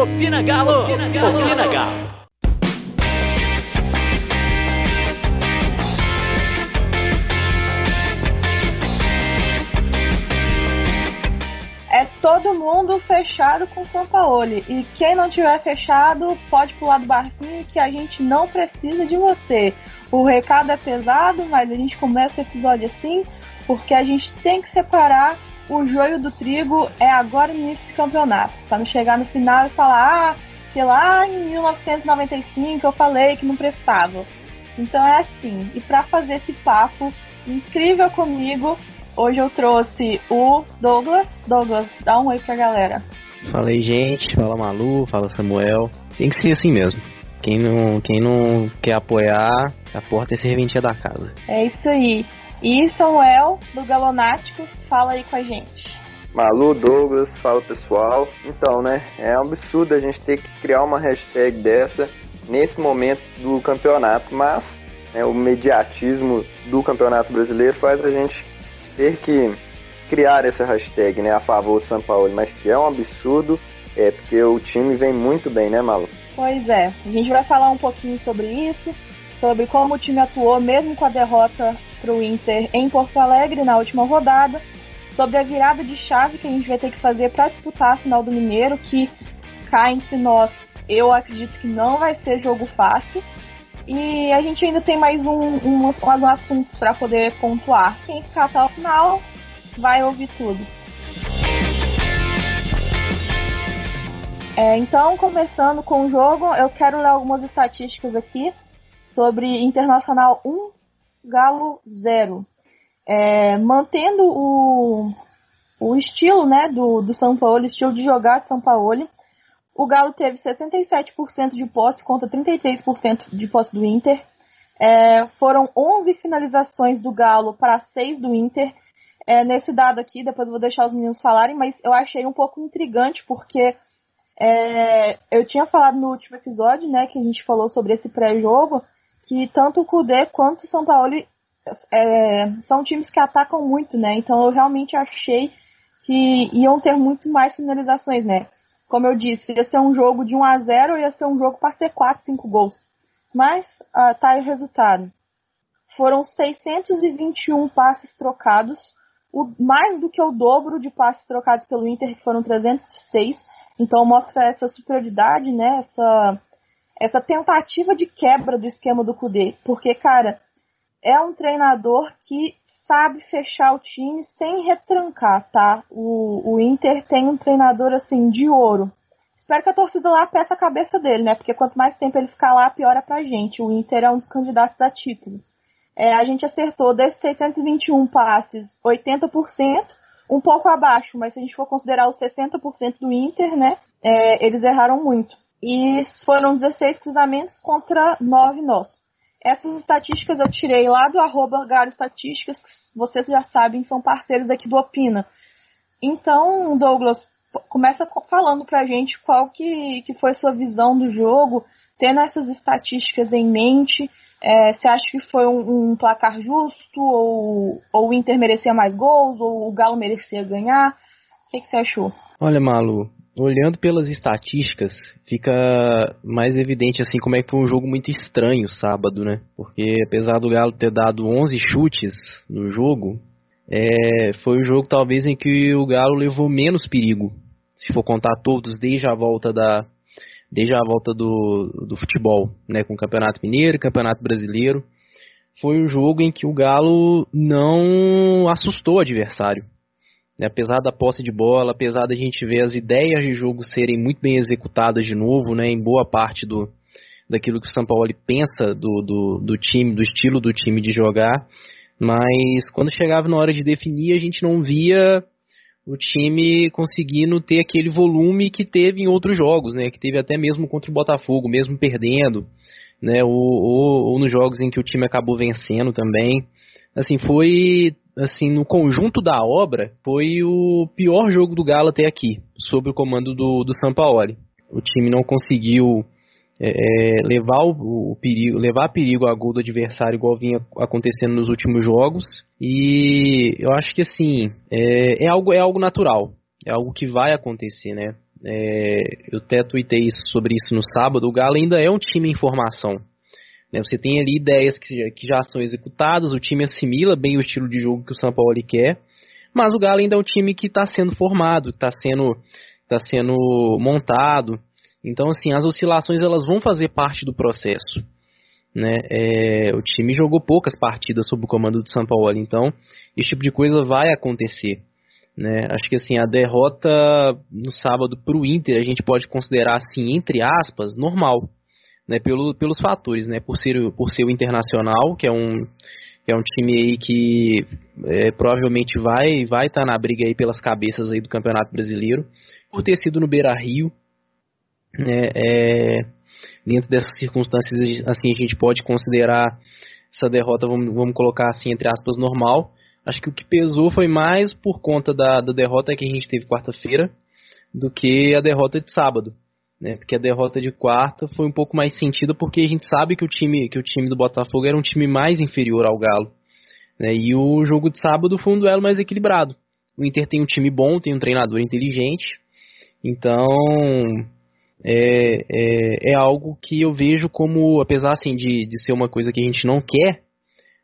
Opina Galo! Opina Galo! Opina Galo! É todo mundo fechado com São Paulo. E quem não tiver fechado, pode pular do barquinho que a gente não precisa de você. O recado é pesado, mas a gente começa o episódio assim, porque a gente tem que separar o joio do trigo é agora no início do campeonato. Pra não chegar no final e falar, ah, que lá em 1995 eu falei que não prestava. Então é assim. E para fazer esse papo incrível comigo, hoje eu trouxe o Douglas. Douglas, dá um oi pra galera. Fala aí, gente. Fala Malu, fala Samuel. Tem que ser assim mesmo. Quem não, quem não quer apoiar, a porta é serventia da casa. É isso aí. E Samuel, do Galonáticos, fala aí com a gente. Malu, Douglas, fala pessoal. Então, né, é um absurdo a gente ter que criar uma hashtag dessa nesse momento do campeonato, mas né, o mediatismo do campeonato brasileiro faz a gente ter que criar essa hashtag, né, a favor do São Paulo, mas que é um absurdo, é porque o time vem muito bem, né, Malu? Pois é, a gente vai falar um pouquinho sobre isso, sobre como o time atuou mesmo com a derrota para o Inter em Porto Alegre na última rodada, sobre a virada de chave que a gente vai ter que fazer para disputar a final do Mineiro, que cá entre nós eu acredito que não vai ser jogo fácil. E a gente ainda tem mais um, um, um assuntos para poder pontuar. Quem ficar até o final vai ouvir tudo. É, então, começando com o jogo, eu quero ler algumas estatísticas aqui sobre Internacional 1, Galo 0. É, mantendo o, o estilo né, do, do São Paulo, estilo de jogar de São Paulo, o Galo teve 77% de posse contra 33% de posse do Inter. É, foram 11 finalizações do Galo para 6 do Inter. É, nesse dado aqui, depois eu vou deixar os meninos falarem, mas eu achei um pouco intrigante porque é, eu tinha falado no último episódio, né, que a gente falou sobre esse pré-jogo, que tanto o Kudê quanto o São Paulo é, são times que atacam muito, né? Então eu realmente achei que iam ter muito mais finalizações, né? Como eu disse, ia ser um jogo de 1 a 0 ia ser um jogo para ter 4, 5 gols. Mas ah, tá aí o resultado. Foram 621 passes trocados, o, mais do que o dobro de passes trocados pelo Inter, que foram 306. Então mostra essa superioridade, né? Essa essa tentativa de quebra do esquema do Kudê. Porque, cara, é um treinador que sabe fechar o time sem retrancar, tá? O, o Inter tem um treinador, assim, de ouro. Espero que a torcida lá peça a cabeça dele, né? Porque quanto mais tempo ele ficar lá, pior é pra gente. O Inter é um dos candidatos a título. É, a gente acertou desses 621 passes, 80%, um pouco abaixo, mas se a gente for considerar os 60% do Inter, né? É, eles erraram muito. E foram 16 cruzamentos contra 9 nossos. Essas estatísticas eu tirei lá do arroba Estatísticas, que vocês já sabem, são parceiros aqui do Opina. Então, Douglas, começa falando pra gente qual que, que foi sua visão do jogo, tendo essas estatísticas em mente. É, você acha que foi um, um, placar justo, ou, ou o Inter merecia mais gols, ou o Galo merecia ganhar? O que, que você achou? Olha, Malu, olhando pelas estatísticas, fica mais evidente assim como é que foi um jogo muito estranho sábado, né? Porque apesar do Galo ter dado 11 chutes no jogo, é, foi o jogo talvez em que o Galo levou menos perigo, se for contar todos desde a volta da desde a volta do, do futebol, né, com o Campeonato Mineiro, Campeonato Brasileiro, foi o jogo em que o Galo não assustou o adversário. Né, apesar da posse de bola, apesar da gente ver as ideias de jogo serem muito bem executadas de novo, né, em boa parte do, daquilo que o São Paulo pensa do, do, do time, do estilo do time de jogar, mas quando chegava na hora de definir, a gente não via o time conseguindo ter aquele volume que teve em outros jogos, né, que teve até mesmo contra o Botafogo, mesmo perdendo, né, ou, ou, ou nos jogos em que o time acabou vencendo também. Assim, foi assim, no conjunto da obra, foi o pior jogo do Galo até aqui, sob o comando do, do Sampaoli. O time não conseguiu é, é levar o, o, perigo, levar perigo a gol do adversário igual vinha acontecendo nos últimos jogos. E eu acho que assim é, é algo é algo natural, é algo que vai acontecer, né? é, eu até tuitei sobre isso no sábado, o Galo ainda é um time em formação. Né? Você tem ali ideias que já, que já são executadas, o time assimila bem o estilo de jogo que o São Paulo quer, mas o Galo ainda é um time que está sendo formado, está sendo, tá sendo montado. Então, assim, as oscilações elas vão fazer parte do processo. Né? É, o time jogou poucas partidas sob o comando do São Paulo, então esse tipo de coisa vai acontecer. Né? Acho que assim a derrota no sábado para o Inter a gente pode considerar assim entre aspas normal, né? Pelo, pelos fatores, né? Por ser por ser o internacional que é um que é um time aí que é, provavelmente vai vai estar tá na briga aí pelas cabeças aí do Campeonato Brasileiro, por ter sido no Beira Rio, né? É, dentro dessas circunstâncias, assim, a gente pode considerar essa derrota, vamos, vamos colocar assim, entre aspas, normal. Acho que o que pesou foi mais por conta da, da derrota que a gente teve quarta-feira do que a derrota de sábado. Né? Porque a derrota de quarta foi um pouco mais sentida porque a gente sabe que o time, que o time do Botafogo era um time mais inferior ao Galo. Né? E o jogo de sábado foi um duelo mais equilibrado. O Inter tem um time bom, tem um treinador inteligente. Então, é, é, é, algo que eu vejo como, apesar assim, de, de ser uma coisa que a gente não quer,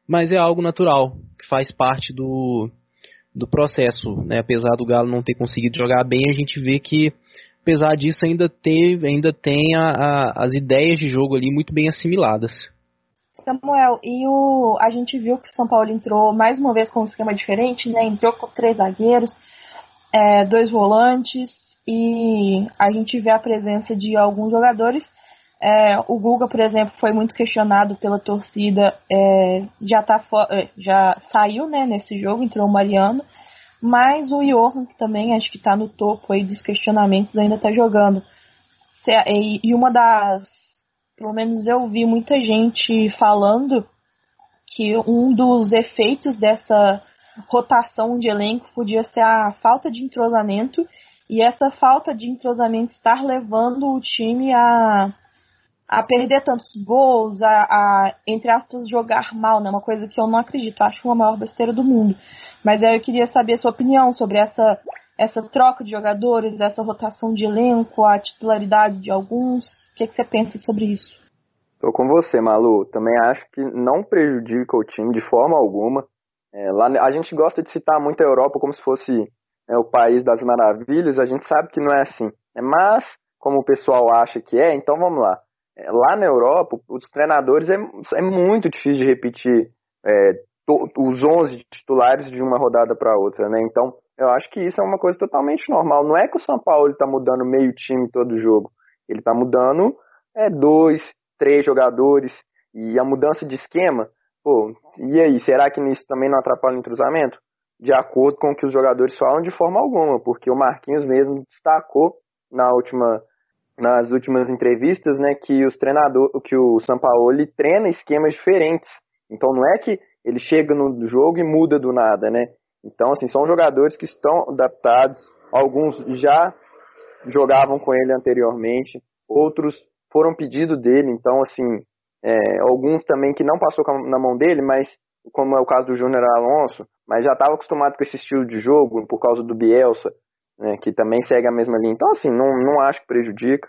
mas é algo natural, que faz parte do, do processo. Né? Apesar do Galo não ter conseguido jogar bem, a gente vê que, apesar disso, ainda, teve, ainda tem a, a, as ideias de jogo ali muito bem assimiladas. Samuel, e o, a gente viu que o São Paulo entrou mais uma vez com um esquema diferente, né? Entrou com três zagueiros, é, dois volantes, e a gente vê a presença de alguns jogadores. É, o Guga, por exemplo, foi muito questionado pela torcida, é, já, tá é, já saiu né, nesse jogo, entrou o Mariano, mas o Johan, que também acho que está no topo aí dos questionamentos, ainda está jogando. E, e uma das. Pelo menos eu vi muita gente falando que um dos efeitos dessa rotação de elenco podia ser a falta de entrosamento e essa falta de entrosamento estar levando o time a, a perder tantos gols, a, a, entre aspas, jogar mal, né? Uma coisa que eu não acredito, acho uma maior besteira do mundo. Mas aí eu queria saber a sua opinião sobre essa, essa troca de jogadores, essa rotação de elenco, a titularidade de alguns. O que, que você pensa sobre isso? Tô com você, Malu. Também acho que não prejudica o time de forma alguma. É, lá, a gente gosta de citar muito a Europa como se fosse é o país das maravilhas, a gente sabe que não é assim. Né? Mas, como o pessoal acha que é, então vamos lá. É, lá na Europa, os treinadores é, é muito difícil de repetir é, to, os 11 titulares de uma rodada para outra, né? Então, eu acho que isso é uma coisa totalmente normal. Não é que o São Paulo está mudando meio time todo jogo. Ele está mudando é, dois, três jogadores. E a mudança de esquema, pô, e aí, será que isso também não atrapalha o entrosamento? de acordo com o que os jogadores falam de forma alguma, porque o Marquinhos mesmo destacou na última nas últimas entrevistas, né, que os treinadores, que o Sampaoli treina esquemas diferentes. Então não é que ele chega no jogo e muda do nada, né? Então assim, são jogadores que estão adaptados, alguns já jogavam com ele anteriormente, outros foram pedido dele, então assim, é, alguns também que não passou na mão dele, mas como é o caso do Júnior Alonso, mas já estava acostumado com esse estilo de jogo por causa do Bielsa, né, que também segue a mesma linha. Então, assim, não, não acho que prejudica.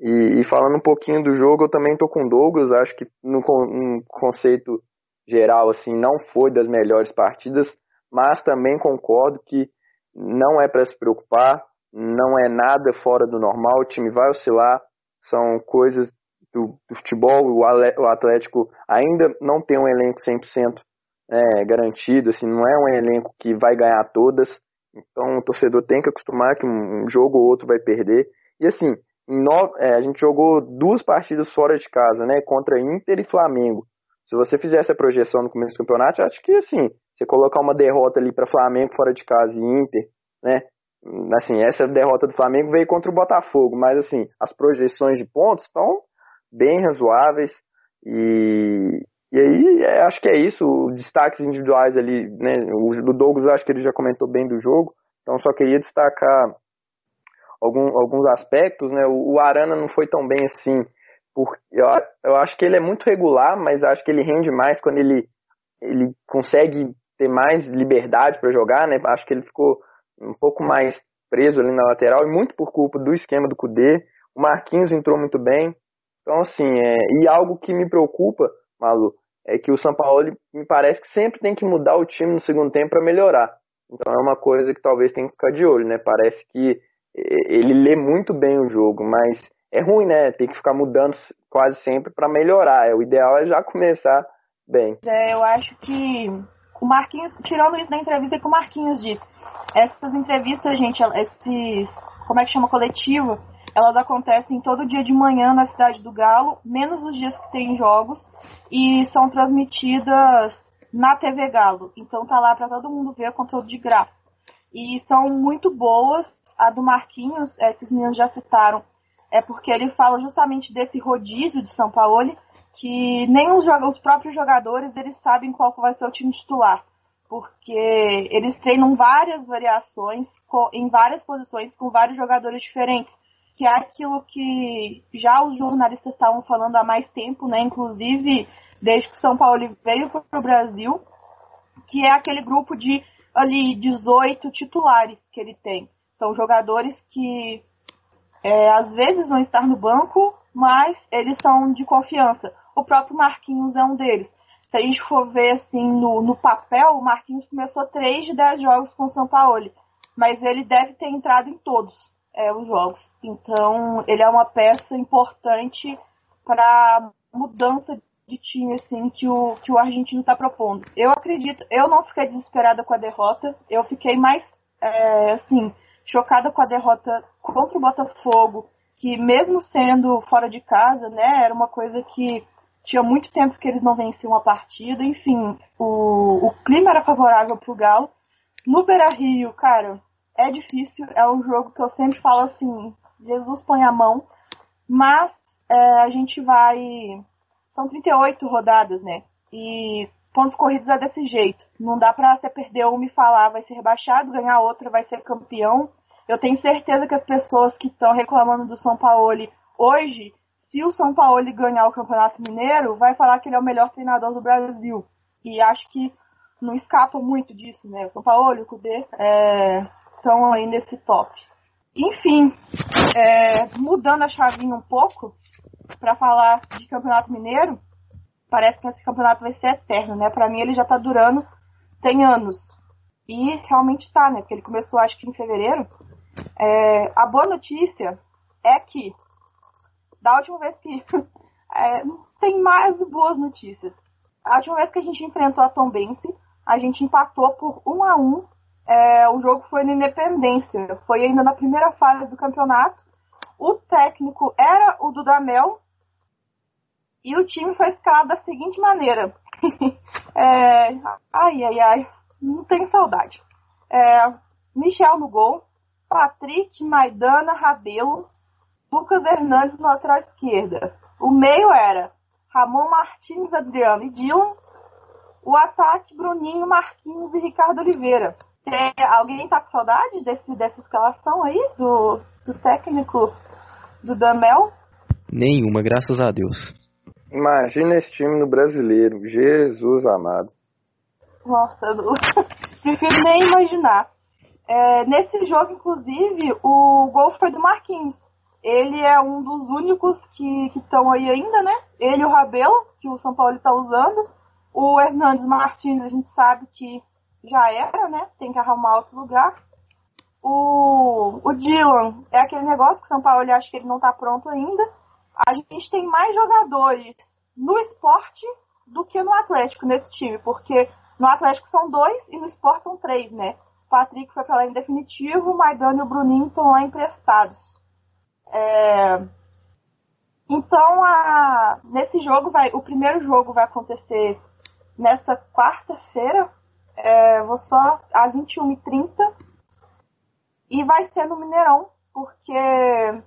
E, e falando um pouquinho do jogo, eu também estou com Douglas, acho que no, no conceito geral, assim, não foi das melhores partidas, mas também concordo que não é para se preocupar, não é nada fora do normal, o time vai oscilar, são coisas do, do futebol, o Atlético ainda não tem um elenco 100% é, garantido, assim, não é um elenco que vai ganhar todas, então o torcedor tem que acostumar que um, jogo ou outro vai perder. E assim, é, a gente jogou duas partidas fora de casa, né, contra Inter e Flamengo. Se você fizesse a projeção no começo do campeonato, acho que assim, você colocar uma derrota ali para Flamengo fora de casa e Inter, né, assim, essa derrota do Flamengo veio contra o Botafogo, mas assim, as projeções de pontos estão bem razoáveis e, e aí, é, acho que é isso, destaques individuais ali, né? O do Douglas, acho que ele já comentou bem do jogo, então só queria destacar algum, alguns aspectos, né? O, o, Arana não foi tão bem assim, porque eu, eu acho que ele é muito regular, mas acho que ele rende mais quando ele, ele consegue ter mais liberdade para jogar, né? Acho que ele ficou um pouco mais preso ali na lateral, e muito por culpa do esquema do Cudê. O Marquinhos entrou muito bem. Então, assim, é, e algo que me preocupa, Malu, é que o São Paulo me parece que sempre tem que mudar o time no segundo tempo para melhorar. Então é uma coisa que talvez tenha que ficar de olho, né? Parece que ele lê muito bem o jogo, mas é ruim, né? Tem que ficar mudando quase sempre para melhorar. É, o ideal é já começar bem. É, eu acho que o Marquinhos, tirando isso da entrevista que o Marquinhos disse, essas entrevistas, gente, esses, como é que chama, coletivo, elas acontecem todo dia de manhã na Cidade do Galo, menos os dias que tem jogos, e são transmitidas na TV Galo. Então tá lá para todo mundo ver, conteúdo de graça. E são muito boas. A do Marquinhos, é, que os meninos já citaram, é porque ele fala justamente desse rodízio de São Paulo, que nem os, os próprios jogadores eles sabem qual vai ser o time titular. Porque eles treinam várias variações em várias posições com vários jogadores diferentes que é aquilo que já os jornalistas estavam falando há mais tempo, né? Inclusive desde que São Paulo veio para o Brasil, que é aquele grupo de ali 18 titulares que ele tem. São jogadores que é, às vezes vão estar no banco, mas eles são de confiança. O próprio Marquinhos é um deles. Se a gente for ver assim no, no papel, o Marquinhos começou 3 de 10 jogos com o São Paulo, mas ele deve ter entrado em todos é, os jogos. Então, ele é uma peça importante para mudança de time assim que o que o argentino está propondo. Eu acredito, eu não fiquei desesperada com a derrota, eu fiquei mais é, assim chocada com a derrota contra o Botafogo, que mesmo sendo fora de casa, né, era uma coisa que tinha muito tempo que eles não venciam a partida. Enfim, o, o clima era favorável para o Galo. No Beira Rio, cara, é difícil, é um jogo que eu sempre falo assim, Jesus põe a mão, mas é, a gente vai. São 38 rodadas, né? E pontos corridos é desse jeito. Não dá pra você perder uma e falar vai ser rebaixado, ganhar outra vai ser campeão. Eu tenho certeza que as pessoas que estão reclamando do São Paulo hoje, se o São Paulo ganhar o Campeonato Mineiro, vai falar que ele é o melhor treinador do Brasil. E acho que não escapa muito disso, né? O São Paulo, o Cudê, é, estão aí nesse top. Enfim, é, mudando a chavinha um pouco, para falar de Campeonato Mineiro, parece que esse campeonato vai ser eterno, né? Para mim ele já tá durando, tem anos. E realmente tá, né? Porque ele começou acho que em fevereiro. É, a boa notícia é que, da última vez que. é, tem mais boas notícias. A última vez que a gente enfrentou a Tom Bense, a gente empatou por 1 a 1 é, o jogo foi na Independência, foi ainda na primeira fase do campeonato. O técnico era o Dudamel e o time foi escalado da seguinte maneira. é, ai, ai, ai, não tenho saudade. É, Michel no gol, Patrick, Maidana, Rabelo, Lucas Hernandes na lateral esquerda. O meio era Ramon Martins, Adriano e Dylan. O ataque, Bruninho, Marquinhos e Ricardo Oliveira. É, alguém tá com saudade desse, dessa escalação aí, do, do técnico do Damel? Nenhuma, graças a Deus. Imagina esse time no brasileiro, Jesus amado. Nossa, eu não prefiro nem imaginar. É, nesse jogo, inclusive, o gol foi do Marquinhos. Ele é um dos únicos que estão aí ainda, né? Ele e o Rabelo, que o São Paulo está usando. O Hernandes Martins, a gente sabe que já era, né? Tem que arrumar outro lugar. O, o Dylan é aquele negócio que São Paulo acha que ele não está pronto ainda. A gente tem mais jogadores no esporte do que no Atlético nesse time, porque no Atlético são dois e no esporte são três, né? O Patrick foi para lá em definitivo, o Maidana e o Bruninho estão lá emprestados. É... Então, a... nesse jogo, vai, o primeiro jogo vai acontecer nessa quarta-feira, é, vou só às 21h30 e vai ser no Mineirão, porque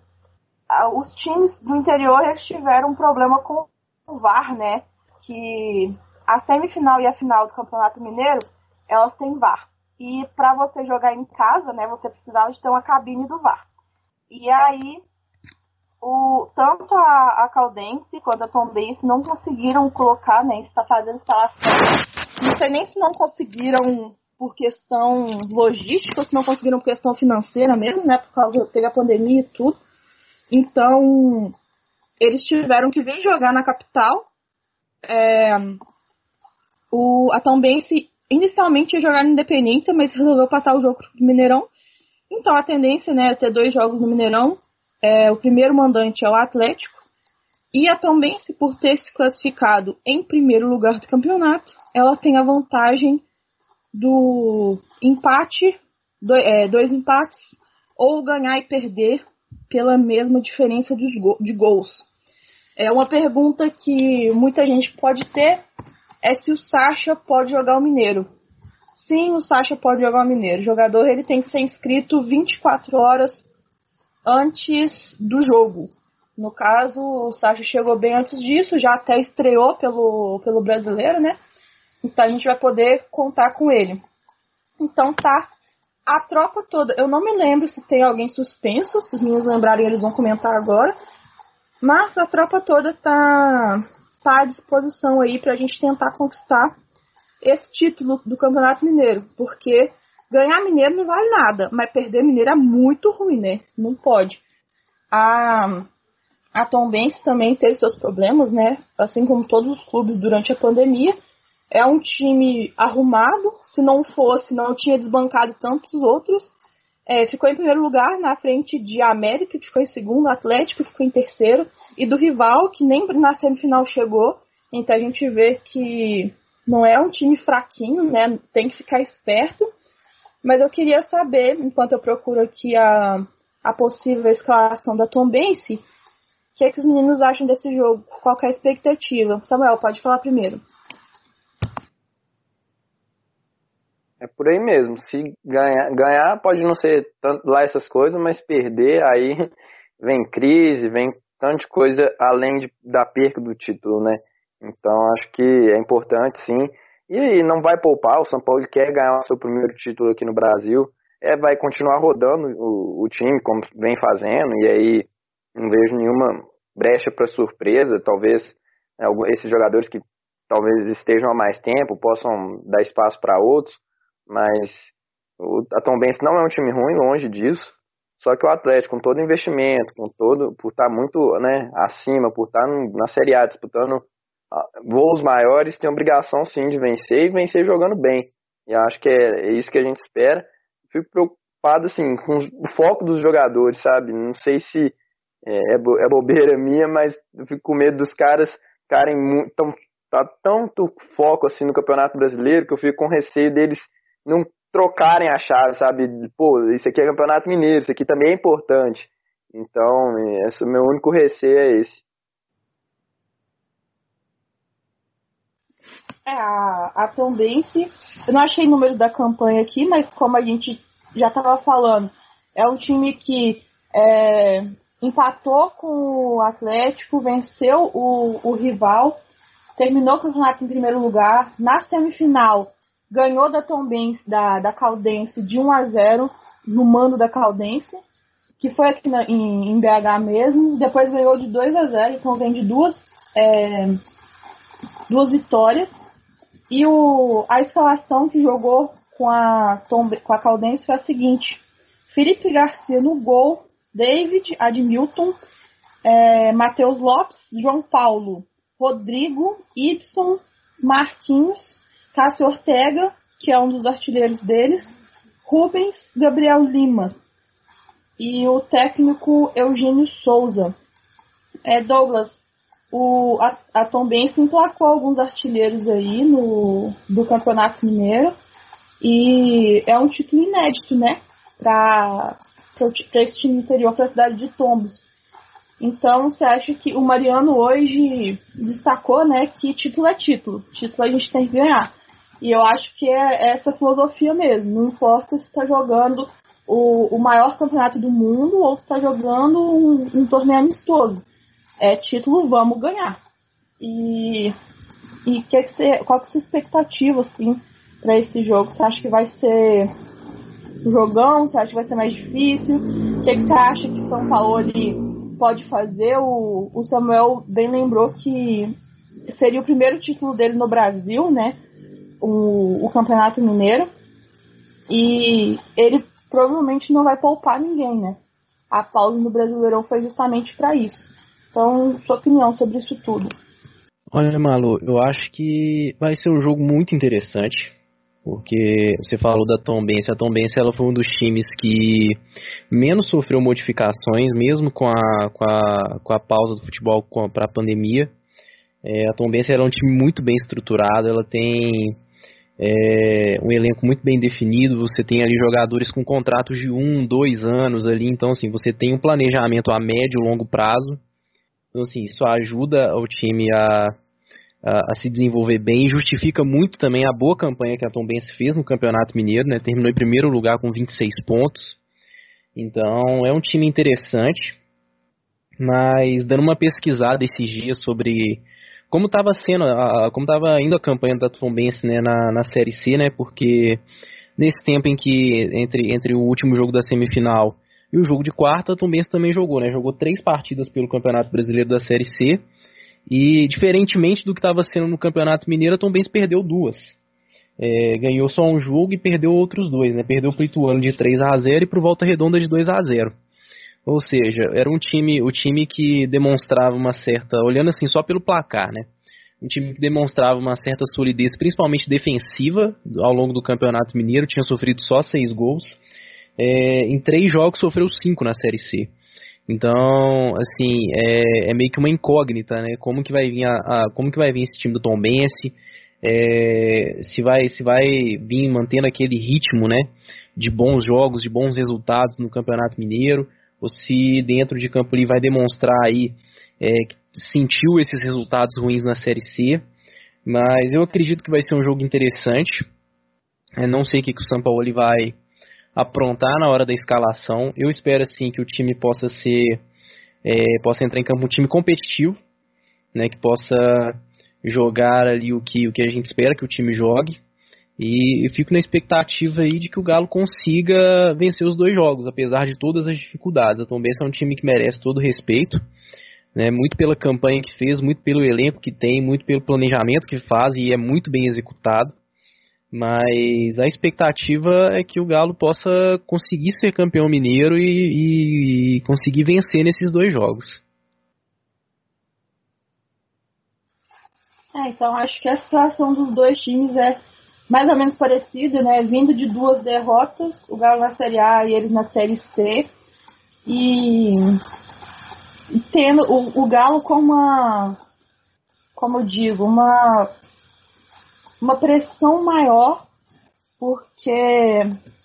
os times do interior eles tiveram um problema com o VAR, né? Que a semifinal e a final do Campeonato Mineiro, elas têm VAR. E para você jogar em casa, né, você precisava de ter uma cabine do VAR. E aí, o, tanto a, a Caldense quanto a Tombense não conseguiram colocar, né, está fazendo instalação não sei nem se não conseguiram por questão logística, se não conseguiram por questão financeira mesmo, né? Por causa teve a pandemia e tudo. Então, eles tiveram que vir jogar na capital. É, o, a Tombense inicialmente ia jogar na Independência, mas resolveu passar o jogo pro Mineirão. Então a tendência né, é ter dois jogos no Mineirão. É, o primeiro mandante é o Atlético. E a Tombense, por ter se classificado em primeiro lugar do campeonato, ela tem a vantagem do empate, do, é, dois empates, ou ganhar e perder pela mesma diferença de, de gols. É uma pergunta que muita gente pode ter é se o Sacha pode jogar o Mineiro. Sim, o Sacha pode jogar o Mineiro. O jogador ele tem que ser inscrito 24 horas antes do jogo. No caso, o Sacha chegou bem antes disso, já até estreou pelo, pelo brasileiro, né? Então a gente vai poder contar com ele. Então tá. A tropa toda, eu não me lembro se tem alguém suspenso, se os meninos lembrarem eles vão comentar agora. Mas a tropa toda tá, tá à disposição aí pra gente tentar conquistar esse título do Campeonato Mineiro. Porque ganhar Mineiro não vale nada, mas perder Mineiro é muito ruim, né? Não pode. A, a Tom Benz também teve seus problemas, né? Assim como todos os clubes durante a pandemia é um time arrumado. Se não fosse, não tinha desbancado tantos outros. É, ficou em primeiro lugar na frente de América, que ficou em segundo, Atlético ficou em terceiro, e do rival, que nem na semifinal chegou. Então a gente vê que não é um time fraquinho, né? Tem que ficar esperto. Mas eu queria saber, enquanto eu procuro aqui a, a possível escalação da Tom Bense, o que, é que os meninos acham desse jogo? Qual é a expectativa? Samuel, pode falar primeiro. É por aí mesmo. Se ganhar, ganhar pode não ser tanto lá essas coisas, mas perder aí vem crise, vem tanta coisa além de, da perca do título, né? Então acho que é importante sim. E não vai poupar, o São Paulo quer ganhar o seu primeiro título aqui no Brasil. É, vai continuar rodando o, o time como vem fazendo, e aí não vejo nenhuma brecha para surpresa. Talvez é, esses jogadores que talvez estejam há mais tempo possam dar espaço para outros. Mas o, a Tom Benz não é um time ruim, longe disso. Só que o Atlético, com todo investimento, com todo, por estar muito né, acima, por estar na Série A disputando voos maiores, tem obrigação sim de vencer e vencer jogando bem. E acho que é, é isso que a gente espera. Fico preocupado assim com o foco dos jogadores, sabe? Não sei se é, é, é bobeira minha, mas eu fico com medo dos caras ficarem tão, tá tanto foco assim no Campeonato Brasileiro que eu fico com receio deles não trocarem a chave, sabe? Pô, isso aqui é Campeonato Mineiro, isso aqui também é importante. Então, esse, o meu único receio é esse. É, a, a Tombense, eu não achei o número da campanha aqui, mas como a gente já estava falando, é um time que é, empatou com o Atlético, venceu o, o rival, terminou o campeonato em primeiro lugar. Na semifinal, ganhou da Tombense, da, da Caldense de 1 a 0 no mando da Caldense, que foi aqui na, em, em, BH mesmo. Depois ganhou de 2 a 0 então vem de duas, é, duas vitórias. E o, a escalação que jogou com a, com a Caldense foi a seguinte: Felipe Garcia no gol, David, Admilton, é, Matheus Lopes, João Paulo, Rodrigo, Ibson, Marquinhos, Cássio Ortega, que é um dos artilheiros deles, Rubens Gabriel Lima e o técnico Eugênio Souza. É, Douglas, o, a, a Tom Benz emplacou alguns artilheiros aí no, do Campeonato Mineiro e é um título inédito, né, para esse time interior, para a cidade de Tombos. Então, você acha que o Mariano hoje destacou, né, que título é título, título a gente tem que ganhar. E eu acho que é essa filosofia mesmo. Não importa se está jogando o, o maior campeonato do mundo ou se está jogando um, um, torneio amistoso. É título, vamos ganhar. E, e que que você, qual que é a sua expectativa assim, para esse jogo? Você acha que vai ser jogão? Você acha que vai ser mais difícil? O que, que você acha que o São Paulo pode fazer? O, o Samuel bem lembrou que seria o primeiro título dele no Brasil, né? o, o Campeonato Mineiro. E ele provavelmente não vai poupar ninguém, né? A pausa no Brasileirão foi justamente para isso. Então, sua opinião sobre isso tudo. Olha, Malu, eu acho que vai ser um jogo muito interessante, porque você falou da Tombense, a Tombense ela foi um dos times que menos sofreu modificações, mesmo com a, com a, com a pausa do futebol para a pandemia. É, a Tombense é um time muito bem estruturado, ela tem é, um elenco muito bem definido, você tem ali jogadores com contratos de um, dois anos ali, então assim, você tem um planejamento a médio e longo prazo, então assim, isso ajuda o time a, a, a, se desenvolver bem e justifica muito também a boa campanha que a Tombense fez no Campeonato Mineiro, né, terminou em primeiro lugar com 26 pontos, então é um time interessante, mas dando uma pesquisada esses dias sobre como estava sendo, a, como estava indo a campanha da Tombense né, na, na Série C, né, porque nesse tempo em que entre, entre o último jogo da semifinal e o jogo de quarta, a Tombense também jogou, né, jogou três partidas pelo Campeonato Brasileiro da Série C e diferentemente do que estava sendo no Campeonato Mineiro, a Tombense perdeu duas. É, ganhou só um jogo e perdeu outros dois, né? Perdeu para o Ituano de 3 a 0 e para o Volta Redonda de 2 a 0. Ou seja, era um time, o time que demonstrava uma certa, olhando assim só pelo placar, né? Um time que demonstrava uma certa solidez, principalmente defensiva, ao longo do Campeonato Mineiro, tinha sofrido só seis gols. É, em três jogos sofreu cinco na Série C. Então, assim, é, é, meio que uma incógnita, né? Como que vai vir a, a como que vai vir esse time do Tom Bense? É, se vai se vai vir mantendo aquele ritmo, né? De bons jogos, de bons resultados no Campeonato Mineiro ou se dentro de campo ele vai demonstrar aí é, que sentiu esses resultados ruins na Série C. Mas eu acredito que vai ser um jogo interessante. É, não sei o que, que o São Paulo vai aprontar na hora da escalação. Eu espero assim que o time possa ser é, possa entrar em campo um time competitivo, né, que possa jogar ali o que, o que a gente espera que o time jogue. E fico na expectativa aí de que o Galo consiga vencer os dois jogos, apesar de todas as dificuldades. A Tombense é um time que merece todo o respeito, né, muito pela campanha que fez, muito pelo elenco que tem, muito pelo planejamento que faz e é muito bem executado. Mas a expectativa é que o Galo possa conseguir ser campeão mineiro e, e conseguir vencer nesses dois jogos. É, então acho que a situação dos dois times é mais ou menos parecido, né? Vindo de duas derrotas, o Galo na Série A e eles na Série C. E tendo o, o Galo com uma, como eu digo, uma, uma pressão maior, porque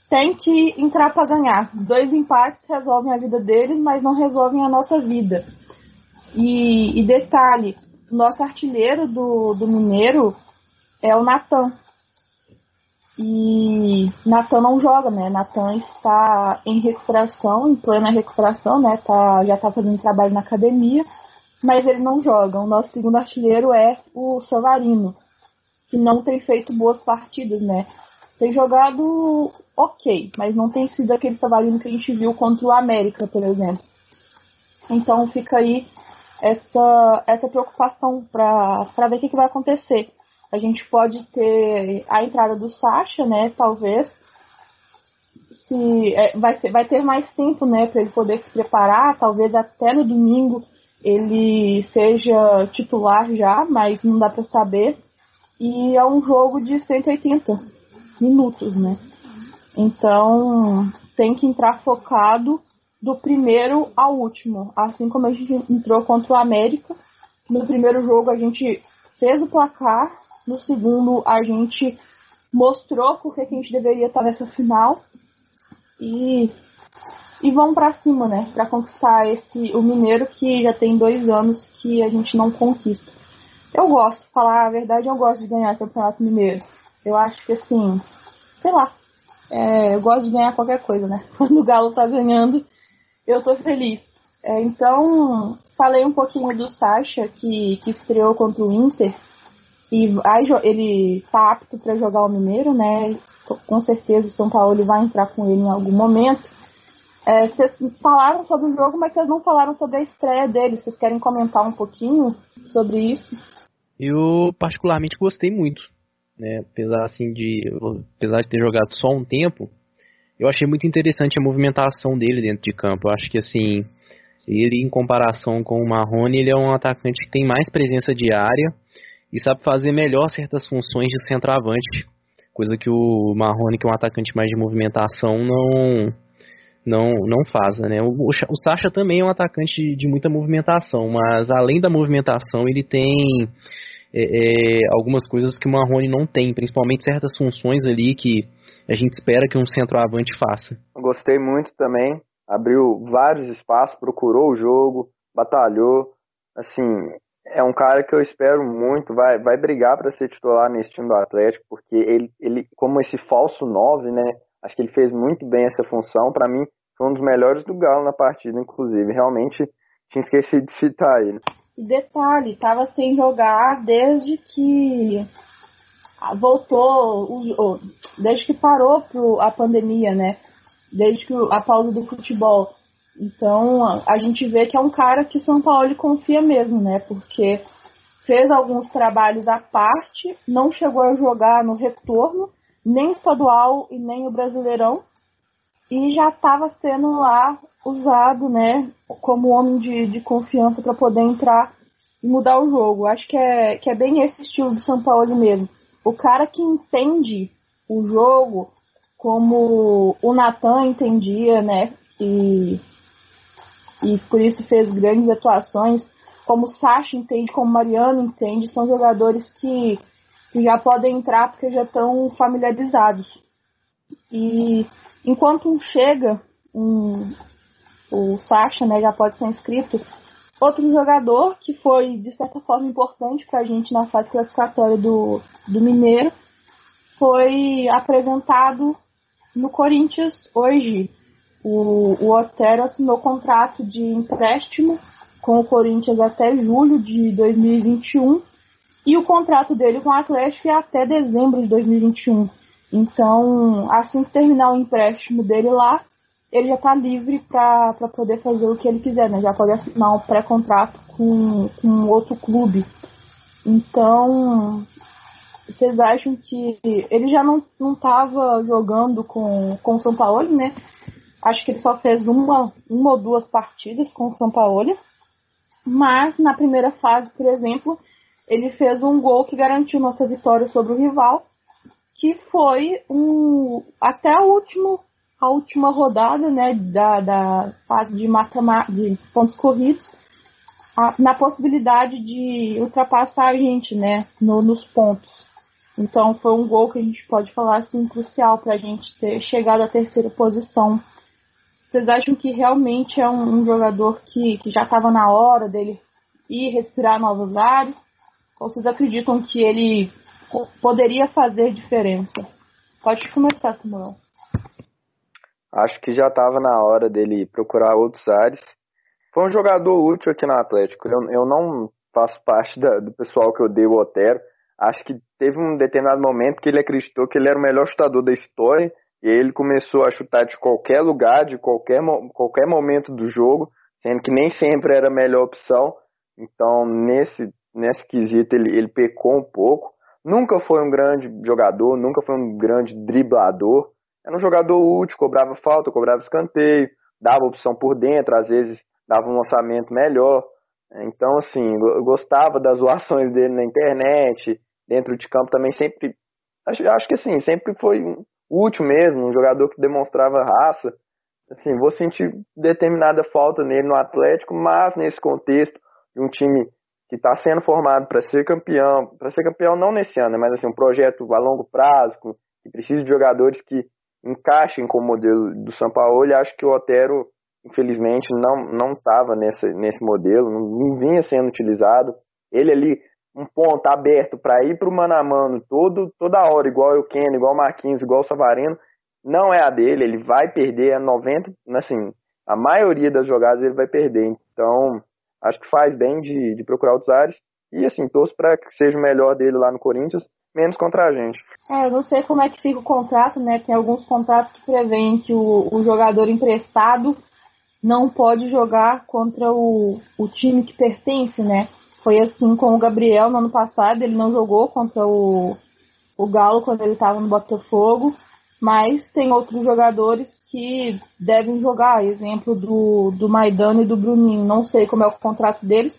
tem que entrar para ganhar. Dois empates resolvem a vida deles, mas não resolvem a nossa vida. E, e detalhe, nosso artilheiro do, do Mineiro é o Natan. E Natan não joga, né? Natan está em recuperação, em plena recuperação, né? Tá, já está fazendo trabalho na academia, mas ele não joga. O nosso segundo artilheiro é o Savarino, que não tem feito boas partidas, né? Tem jogado ok, mas não tem sido aquele Savarino que a gente viu contra o América, por exemplo. Então fica aí essa, essa preocupação para ver o que, que vai acontecer. A gente pode ter a entrada do Sasha, né? Talvez. Se, é, vai, ter, vai ter mais tempo, né? Para ele poder se preparar. Talvez até no domingo ele seja titular já, mas não dá para saber. E é um jogo de 180 minutos, né? Então tem que entrar focado do primeiro ao último. Assim como a gente entrou contra o América. No primeiro jogo a gente fez o placar, no segundo, a gente mostrou porque que a gente deveria estar nessa final. E, e vamos para cima, né? Para conquistar esse o Mineiro que já tem dois anos que a gente não conquista. Eu gosto, falar a verdade, eu gosto de ganhar o Campeonato Mineiro. Eu acho que assim, sei lá, é, eu gosto de ganhar qualquer coisa, né? Quando o Galo tá ganhando, eu tô feliz. É, então, falei um pouquinho do Sacha, que, que estreou contra o Inter. E aí, ele tá apto para jogar o Mineiro, né? Com certeza o São Paulo vai entrar com ele em algum momento. É, vocês falaram sobre o jogo, mas vocês não falaram sobre a estreia dele. Vocês querem comentar um pouquinho sobre isso? Eu particularmente gostei muito. né, apesar assim de apesar de ter jogado só um tempo, eu achei muito interessante a movimentação dele dentro de campo. Eu acho que assim, ele em comparação com o Marrone, ele é um atacante que tem mais presença de área e sabe fazer melhor certas funções de centroavante, coisa que o Marrone, que é um atacante mais de movimentação, não não não faz, né? O, o Sacha também é um atacante de, muita movimentação, mas além da movimentação, ele tem é, é, algumas coisas que o Marrone não tem, principalmente certas funções ali que a gente espera que um centroavante faça. Gostei muito também, abriu vários espaços, procurou o jogo, batalhou, assim, é um cara que eu espero muito, vai, vai brigar para ser titular nesse time do Atlético, porque ele, ele como esse falso 9, né, acho que ele fez muito bem essa função, para mim foi um dos melhores do Galo na partida, inclusive, realmente tinha esquecido de citar ele. Detalhe, estava sem jogar desde que voltou, desde que parou a pandemia, né? Desde que a pausa do futebol. Então a gente vê que é um cara que São Paulo confia mesmo, né? Porque fez alguns trabalhos à parte, não chegou a jogar no retorno, nem estadual e nem o Brasileirão, e já estava sendo lá usado, né, como homem de, de confiança para poder entrar e mudar o jogo. Acho que é, que é bem esse estilo do São Paulo mesmo. O cara que entende o jogo como o Natan entendia, né, e, e por isso fez grandes atuações, como o Sacha entende, como o Mariano entende, são jogadores que, que já podem entrar porque já estão familiarizados. E enquanto um chega, um, o Sacha né, já pode ser inscrito. Outro jogador que foi, de certa forma, importante para a gente na fase classificatória do, do Mineiro foi apresentado no Corinthians hoje. O, o Otero assinou contrato de empréstimo com o Corinthians até julho de 2021 e o contrato dele com o Atlético é até dezembro de 2021. Então, assim que terminar o empréstimo dele lá, ele já está livre para poder fazer o que ele quiser, né? Já pode assinar um pré-contrato com, com outro clube. Então, vocês acham que ele já não estava jogando com, com o São Paulo, né? Acho que ele só fez uma, uma ou duas partidas com o São Paulo. Mas na primeira fase, por exemplo, ele fez um gol que garantiu nossa vitória sobre o rival, que foi um até o último a última rodada né, da, da fase de, de pontos corridos, a, na possibilidade de ultrapassar a gente né, no, nos pontos. Então foi um gol que a gente pode falar assim, crucial para a gente ter chegado à terceira posição. Vocês acham que realmente é um, um jogador que, que já estava na hora dele ir respirar novos ares? Ou vocês acreditam que ele poderia fazer diferença? Pode começar, Samuel acho que já estava na hora dele procurar outros ares. Foi um jogador útil aqui no Atlético. Eu, eu não faço parte da, do pessoal que odeia o Otero. Acho que teve um determinado momento que ele acreditou que ele era o melhor chutador da história e ele começou a chutar de qualquer lugar, de qualquer, qualquer momento do jogo, sendo que nem sempre era a melhor opção. Então, nesse, nesse quesito, ele, ele pecou um pouco. Nunca foi um grande jogador, nunca foi um grande driblador, era um jogador útil, cobrava falta, cobrava escanteio, dava opção por dentro, às vezes dava um lançamento melhor. Então, assim, gostava das zoações dele na internet, dentro de campo também sempre. Acho, acho que assim, sempre foi útil mesmo, um jogador que demonstrava raça. Assim, vou sentir determinada falta nele no Atlético, mas nesse contexto de um time que está sendo formado para ser campeão, para ser campeão não nesse ano, mas assim, um projeto a longo prazo, que precisa de jogadores que encaixem com o modelo do São Paulo. E acho que o Otero, infelizmente, não não estava nesse, nesse modelo, não, não, vinha sendo utilizado. Ele ali, um ponto aberto para ir para o mano a mano todo, toda hora, igual o Ken, igual o Marquinhos, igual o Savarino, não é a dele, ele vai perder a 90, assim, a maioria das jogadas ele vai perder. Então, acho que faz bem de, de procurar outros ares. E assim, torço para que seja o melhor dele lá no Corinthians menos contra a gente. É, eu não sei como é que fica o contrato, né? Tem alguns contratos que prevêem que o, o jogador emprestado não pode jogar contra o, o time que pertence, né? Foi assim com o Gabriel no ano passado, ele não jogou contra o, o Galo quando ele estava no Botafogo, mas tem outros jogadores que devem jogar. Exemplo do, do Maidano e do Bruninho. Não sei como é o contrato deles,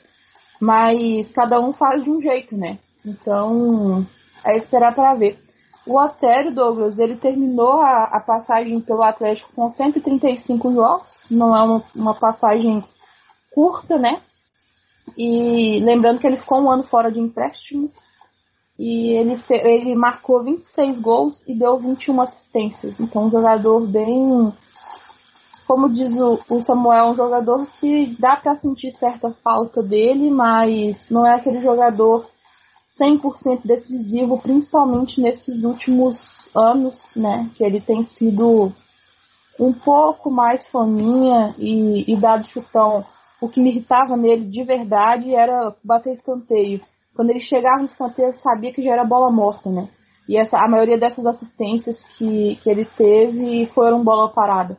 mas cada um faz de um jeito, né? Então é esperar para ver. O Otério Douglas, ele terminou a, a, passagem pelo Atlético com 135 jogos, não é uma, uma passagem curta, né? E lembrando que ele ficou um ano fora de empréstimo, e ele, ele marcou 26 gols e deu 21 assistências. Então, um jogador bem. Como diz o, o Samuel, um jogador que dá para sentir certa falta dele, mas não é aquele jogador 100% decisivo, principalmente nesses últimos anos, né? Que ele tem sido um pouco mais faminha e, e dado chutão. O que me irritava nele de verdade era bater escanteio quando ele chegava no escanteio, sabia que já era bola morta, né? E essa, a maioria dessas assistências que, que ele teve foram bola parada.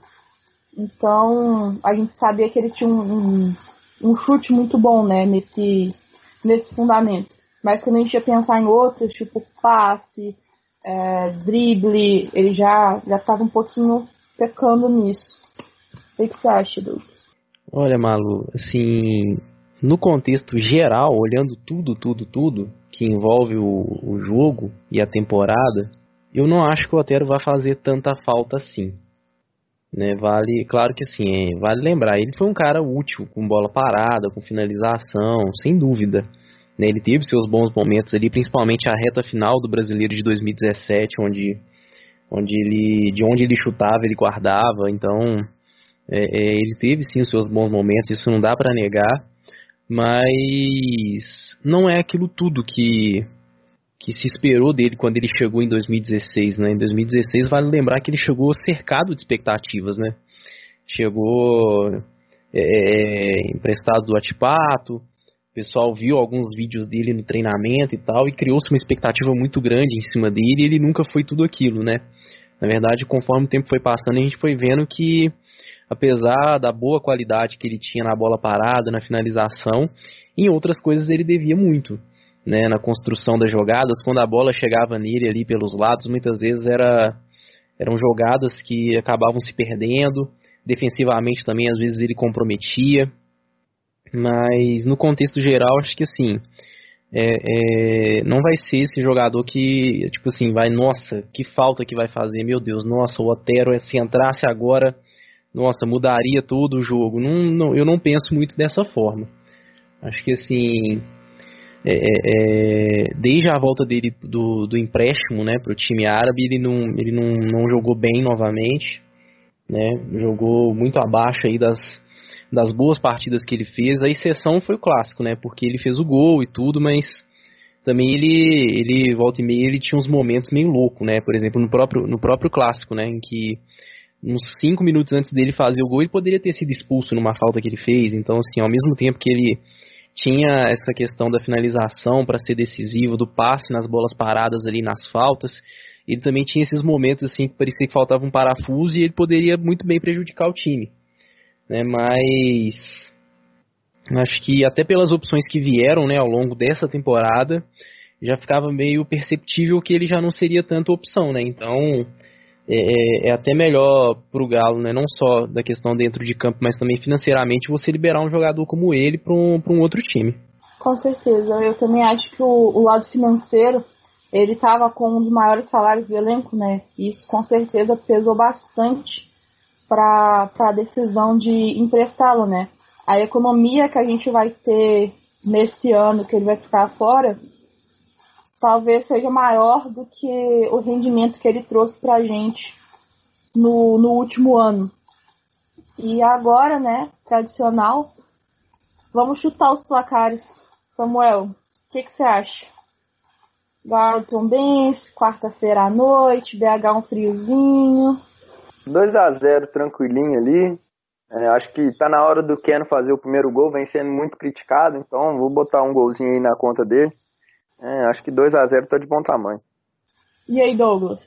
Então, a gente sabia que ele tinha um, um, um chute muito bom, né, nesse, nesse fundamento. Mas quando a gente ia pensar em outros, tipo passe, é, drible, ele já já estava um pouquinho pecando nisso. O que você acha, Douglas? Olha, Malu, assim, no contexto geral, olhando tudo, tudo, tudo que envolve o, o jogo e a temporada, eu não acho que o Otero vai fazer tanta falta assim. Né, vale, claro que assim, é, vale lembrar, ele foi um cara útil, com bola parada, com finalização, sem dúvida. Né, ele teve seus bons momentos ali, principalmente a reta final do Brasileiro de 2017, onde, onde ele, de onde ele chutava, ele guardava. Então, é, é, ele teve sim os seus bons momentos, isso não dá para negar mas não é aquilo tudo que que se esperou dele quando ele chegou em 2016, né? Em 2016 vale lembrar que ele chegou cercado de expectativas, né? Chegou é, é, emprestado do Atipato, o pessoal viu alguns vídeos dele no treinamento e tal e criou-se uma expectativa muito grande em cima dele e ele nunca foi tudo aquilo, né? Na verdade, conforme o tempo foi passando, a gente foi vendo que apesar da boa qualidade que ele tinha na bola parada, na finalização, em outras coisas ele devia muito. Né, na construção das jogadas, quando a bola chegava nele ali pelos lados, muitas vezes era, eram jogadas que acabavam se perdendo, defensivamente também às vezes ele comprometia, mas no contexto geral acho que assim, é, é, não vai ser esse jogador que, tipo assim, vai, nossa, que falta que vai fazer, meu Deus, nossa, o Otero, se entrasse agora, nossa, mudaria todo o jogo. Não, não, eu não penso muito dessa forma. Acho que assim, é, é, é desde a volta dele do, do empréstimo né, para o time árabe, ele, não, ele não, não jogou bem novamente. Né, jogou muito abaixo aí das, das boas partidas que ele fez. A exceção foi o clássico, né, porque ele fez o gol e tudo, mas também ele, ele volta e meia, ele tinha uns momentos meio louco, né? Por exemplo, no próprio, no próprio clássico, né? Em que uns 5 minutos antes dele fazer o gol, ele poderia ter sido expulso numa falta que ele fez. Então, assim, ao mesmo tempo que ele tinha essa questão da finalização para ser decisivo, do passe nas bolas paradas ali nas faltas, ele também tinha esses momentos assim que parecia que faltava um parafuso e ele poderia muito bem prejudicar o time. Né? Mas acho que até pelas opções que vieram né, ao longo dessa temporada, já ficava meio perceptível que ele já não seria tanta opção, né? Então, é, é, é até melhor para o Galo, né? não só da questão dentro de campo, mas também financeiramente, você liberar um jogador como ele para um, um outro time. Com certeza, eu também acho que o, o lado financeiro ele estava com um dos maiores salários do elenco, né? Isso com certeza pesou bastante para a decisão de emprestá-lo, né? A economia que a gente vai ter nesse ano que ele vai ficar fora talvez seja maior do que o rendimento que ele trouxe para a gente no, no último ano. E agora, né, tradicional, vamos chutar os placares. Samuel, o que, que você acha? Galo Tombense, quarta-feira à noite, BH um friozinho. 2 a 0 tranquilinho ali. É, acho que tá na hora do Keno fazer o primeiro gol, vem sendo muito criticado, então vou botar um golzinho aí na conta dele. É, acho que 2 a 0 tá de bom tamanho. E aí, Douglas?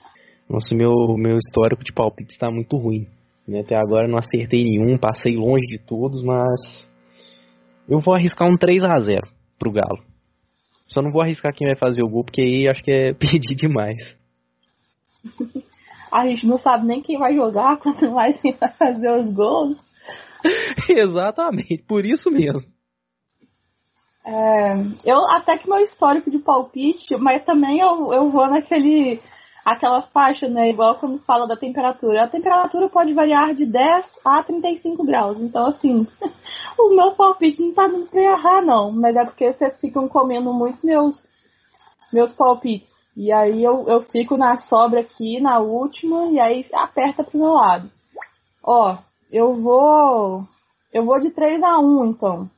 Nossa, meu, meu histórico de palpite está muito ruim. Né? Até agora não acertei nenhum, passei longe de todos, mas eu vou arriscar um 3 a 0 pro Galo. Só não vou arriscar quem vai fazer o gol, porque aí acho que é pedir demais. A gente não sabe nem quem vai jogar, quanto mais quem vai fazer os gols. Exatamente, por isso mesmo. É, eu até que meu histórico de palpite, mas também eu, eu vou naquele aquela faixa, né? Igual quando fala da temperatura. A temperatura pode variar de 10 a 35 graus. Então, assim, os meus palpites não tá dando pra errar, não. Mas é porque vocês ficam comendo muito meus, meus palpites. E aí eu, eu fico na sobra aqui, na última, e aí aperta pro meu lado. Ó, eu vou. Eu vou de 3 a 1 então.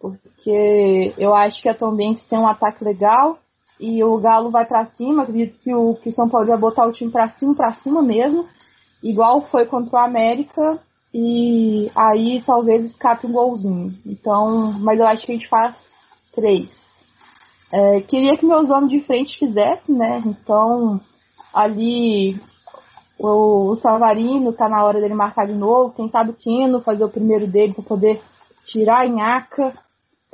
Porque eu acho que a Tombense tem um ataque legal e o Galo vai para cima. Acredito que o, que o São Paulo vai botar o time para cima, para cima mesmo, igual foi contra o América. E aí talvez escape um golzinho. Então, mas eu acho que a gente faz três. É, queria que meus homens de frente fizessem, né? Então, ali o, o Savarino tá na hora dele marcar de novo. Quem sabe o fazer o primeiro dele para poder tirar a Inhaca.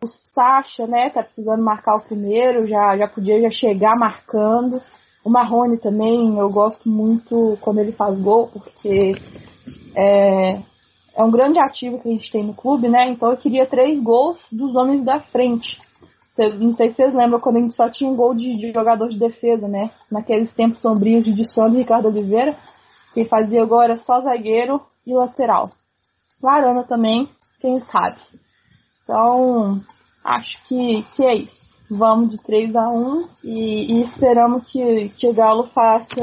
O Sacha, né, tá precisando marcar o primeiro, já, já podia já chegar marcando. O Marrone também, eu gosto muito quando ele faz gol, porque é, é um grande ativo que a gente tem no clube, né? Então eu queria três gols dos homens da frente. Não sei se vocês lembram quando a gente só tinha um gol de, de jogador de defesa, né? Naqueles tempos sombrios de Sandro e Ricardo Oliveira. Quem fazia gol era só zagueiro e lateral. Larana também, quem sabe. Então, acho que, que é isso. Vamos de 3 a 1 e, e esperamos que, que o Galo faça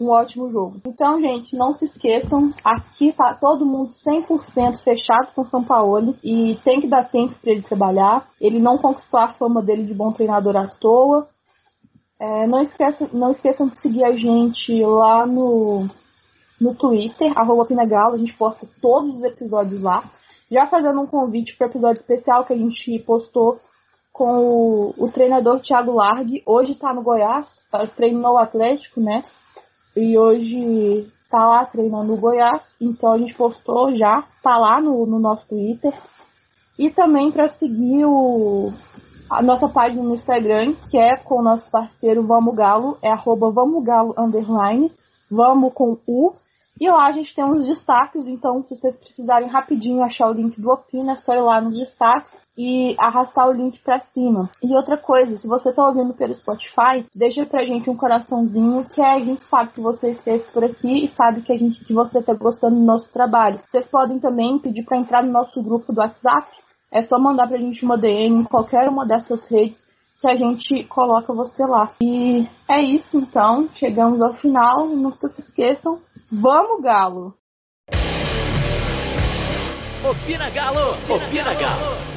um ótimo jogo. Então, gente, não se esqueçam, aqui tá todo mundo 100% fechado com o São Paulo e tem que dar tempo para ele trabalhar. Ele não conquistou a fama dele de bom treinador à toa. É, não, esqueçam, não esqueçam de seguir a gente lá no, no Twitter, arroba Pinagalo, a gente posta todos os episódios lá. Já fazendo um convite para o episódio especial que a gente postou com o, o treinador Thiago Largue. Hoje está no Goiás, tá, treinou o Atlético, né? E hoje tá lá treinando o Goiás. Então a gente postou já, tá lá no, no nosso Twitter. E também para seguir o, a nossa página no Instagram, que é com o nosso parceiro Vamos Galo, é arroba Vamos Galo underline, vamos com U, e lá a gente tem uns destaques, então se vocês precisarem rapidinho achar o link do Opina, é só ir lá nos destaques e arrastar o link para cima. E outra coisa, se você tá ouvindo pelo Spotify, deixa pra gente um coraçãozinho, que a gente sabe que você esteve por aqui e sabe que a gente que você tá gostando do nosso trabalho. Vocês podem também pedir para entrar no nosso grupo do WhatsApp. É só mandar pra gente uma DM em qualquer uma dessas redes que a gente coloca você lá. E é isso então, chegamos ao final, não se esqueçam, Vamos, Galo! Opina Galo! Opina Galo!